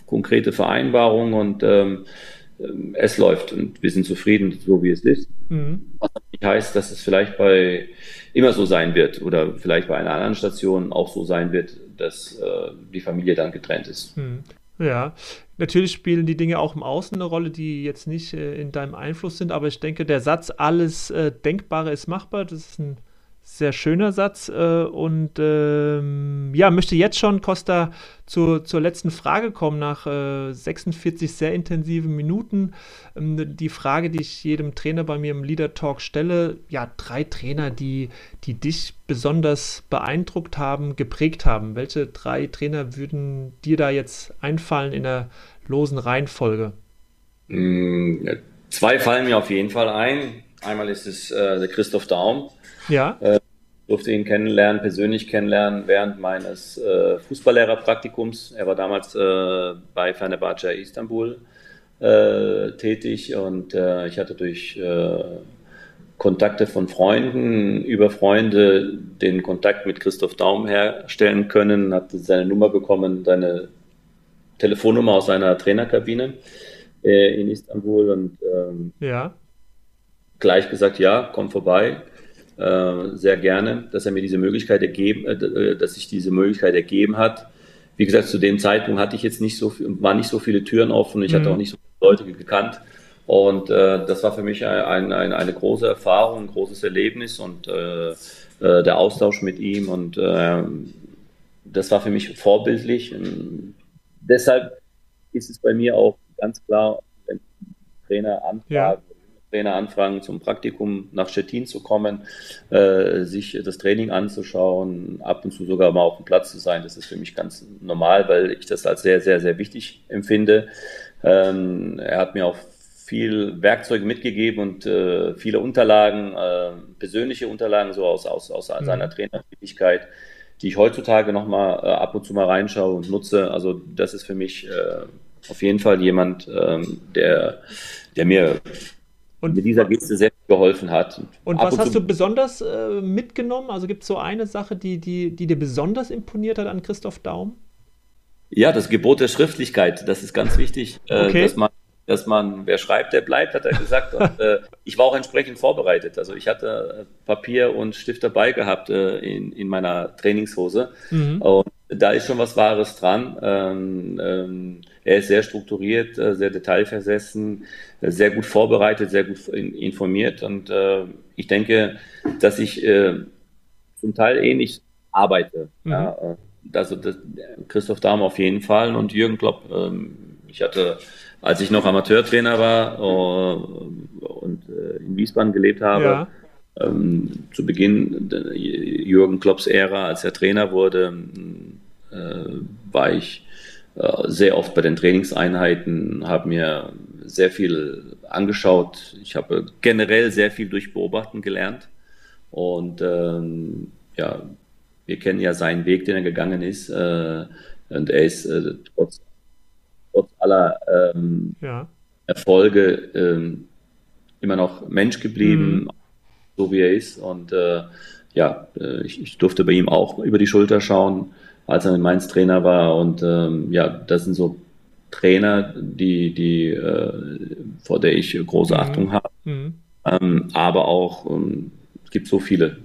konkrete Vereinbarung und ähm, es läuft und wir sind zufrieden, so wie es ist. Mhm. Was nicht heißt, dass es vielleicht bei immer so sein wird oder vielleicht bei einer anderen Station auch so sein wird, dass äh, die Familie dann getrennt ist. Mhm. Ja, natürlich spielen die Dinge auch im Außen eine Rolle, die jetzt nicht äh, in deinem Einfluss sind, aber ich denke, der Satz, alles äh, Denkbare ist machbar, das ist ein sehr schöner Satz. Äh, und ähm, ja, möchte jetzt schon, Costa, zur, zur letzten Frage kommen, nach äh, 46 sehr intensiven Minuten. Ähm, die Frage, die ich jedem Trainer bei mir im Leader Talk stelle: Ja, drei Trainer, die, die dich besonders beeindruckt haben, geprägt haben. Welche drei Trainer würden dir da jetzt einfallen in der losen Reihenfolge? Mm, zwei fallen mir auf jeden Fall ein. Einmal ist es äh, der Christoph Daum ja. Äh, durfte ihn kennenlernen, persönlich kennenlernen während meines äh, Fußballlehrerpraktikums. Er war damals äh, bei Fenerbahce Istanbul äh, tätig und äh, ich hatte durch äh, Kontakte von Freunden über Freunde den Kontakt mit Christoph Daum herstellen können, hatte seine Nummer bekommen, seine Telefonnummer aus seiner Trainerkabine äh, in Istanbul und ähm, ja. Gleich gesagt, ja, komm vorbei. Äh, sehr gerne, dass er mir diese Möglichkeit ergeben, äh, äh, dass sich diese Möglichkeit ergeben hat. Wie gesagt, zu dem Zeitpunkt hatte ich jetzt nicht so waren nicht so viele Türen offen, ich mhm. hatte auch nicht so viele Leute gekannt. Und äh, das war für mich ein, ein, eine große Erfahrung, ein großes Erlebnis und äh, der Austausch mit ihm. Und das war für mich vorbildlich. Und deshalb ist es bei mir auch ganz klar, wenn Trainer anfragen, ja. Trainer anfragen, zum Praktikum nach Stettin zu kommen, äh, sich das Training anzuschauen, ab und zu sogar mal auf dem Platz zu sein. Das ist für mich ganz normal, weil ich das als sehr, sehr, sehr wichtig empfinde. Ähm, er hat mir auch viel Werkzeug mitgegeben und äh, viele Unterlagen, äh, persönliche Unterlagen so aus, aus, aus mhm. seiner Trainertätigkeit, die ich heutzutage nochmal äh, ab und zu mal reinschaue und nutze. Also das ist für mich äh, auf jeden Fall jemand, ähm, der, der mir und mit dieser Geste sehr geholfen hat. Und was und hast du besonders äh, mitgenommen? Also gibt es so eine Sache, die, die, die dir besonders imponiert hat an Christoph Daum? Ja, das Gebot der Schriftlichkeit, das ist ganz wichtig, äh, okay. dass man dass man, wer schreibt, der bleibt, hat er gesagt. Und äh, ich war auch entsprechend vorbereitet. Also ich hatte Papier und Stift dabei gehabt äh, in, in meiner Trainingshose. Mhm. Und da ist schon was Wahres dran. Ähm, ähm, er ist sehr strukturiert, äh, sehr detailversessen, äh, sehr gut vorbereitet, sehr gut informiert. Und äh, ich denke, dass ich äh, zum Teil ähnlich arbeite. Mhm. Ja, also das, Christoph Dahm auf jeden Fall und Jürgen Klopp. Ähm, ich hatte, als ich noch Amateurtrainer war und in Wiesbaden gelebt habe, ja. Ähm, zu Beginn Jürgen Klopps Ära, als er Trainer wurde, äh, war ich äh, sehr oft bei den Trainingseinheiten, habe mir sehr viel angeschaut. Ich habe generell sehr viel durch Beobachten gelernt. Und ähm, ja, wir kennen ja seinen Weg, den er gegangen ist. Äh, und er ist äh, trotz, trotz aller ähm, ja. Erfolge ähm, immer noch Mensch geblieben, mhm. So wie er ist. Und äh, ja, äh, ich, ich, durfte bei ihm auch über die Schulter schauen als er in Mainz Trainer war. Und ähm, ja, das sind so Trainer, die, die äh, vor der ich große mhm. Achtung habe. Mhm. Ähm, aber auch ähm, es gibt so viele,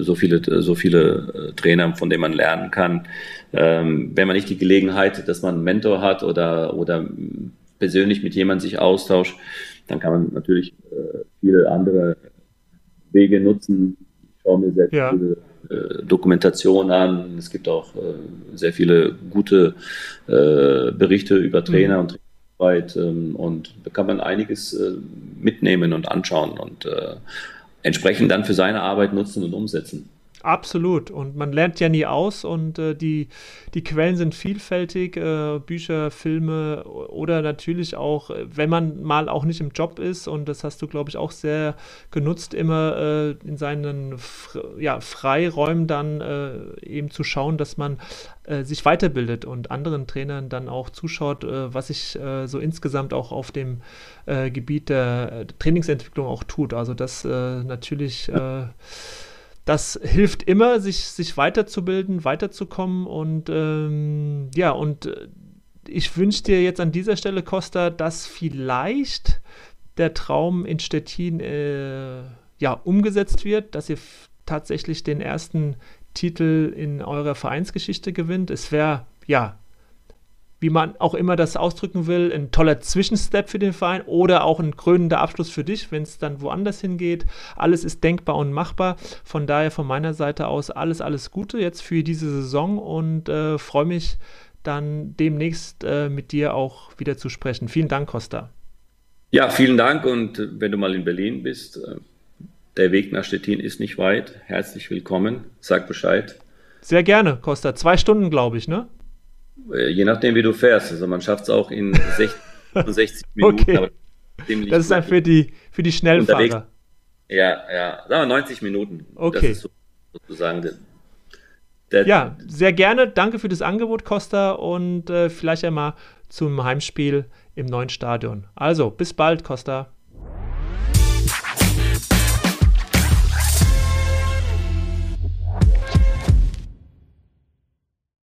so viele, so viele äh, Trainer, von denen man lernen kann. Ähm, wenn man nicht die Gelegenheit, dass man einen Mentor hat oder, oder persönlich mit jemandem sich austauscht, dann kann man natürlich äh, viele andere Wege nutzen. Ich schaue mir sehr ja. viele äh, Dokumentation an. Es gibt auch äh, sehr viele gute äh, Berichte über Trainer mhm. und Trainerarbeit ähm, und da kann man einiges äh, mitnehmen und anschauen und äh, entsprechend dann für seine Arbeit nutzen und umsetzen. Absolut. Und man lernt ja nie aus und äh, die, die Quellen sind vielfältig, äh, Bücher, Filme oder natürlich auch, wenn man mal auch nicht im Job ist und das hast du, glaube ich, auch sehr genutzt, immer äh, in seinen ja, Freiräumen dann äh, eben zu schauen, dass man äh, sich weiterbildet und anderen Trainern dann auch zuschaut, äh, was sich so insgesamt auch auf dem Gebiet der Trainingsentwicklung auch tut. Also das natürlich das hilft immer, sich, sich weiterzubilden, weiterzukommen und ähm, ja, und äh, ich wünsche dir jetzt an dieser Stelle, Costa, dass vielleicht der Traum in Stettin äh, ja, umgesetzt wird, dass ihr tatsächlich den ersten Titel in eurer Vereinsgeschichte gewinnt. Es wäre ja wie man auch immer das ausdrücken will, ein toller Zwischenstep für den Verein oder auch ein krönender Abschluss für dich, wenn es dann woanders hingeht. Alles ist denkbar und machbar. Von daher von meiner Seite aus alles, alles Gute jetzt für diese Saison und äh, freue mich dann demnächst äh, mit dir auch wieder zu sprechen. Vielen Dank, Costa. Ja, vielen Dank und wenn du mal in Berlin bist, äh, der Weg nach Stettin ist nicht weit. Herzlich willkommen. Sag Bescheid. Sehr gerne, Costa. Zwei Stunden, glaube ich, ne? Äh, je nachdem, wie du fährst. Also man schafft es auch in 60, Minuten. okay. das ist dann für die, für die Schnellfahrer. Unterwegs. Ja, ja, sagen wir 90 Minuten. Okay. Das ist sozusagen der, der, ja, sehr gerne. Danke für das Angebot, Costa, und äh, vielleicht einmal zum Heimspiel im neuen Stadion. Also, bis bald, Costa.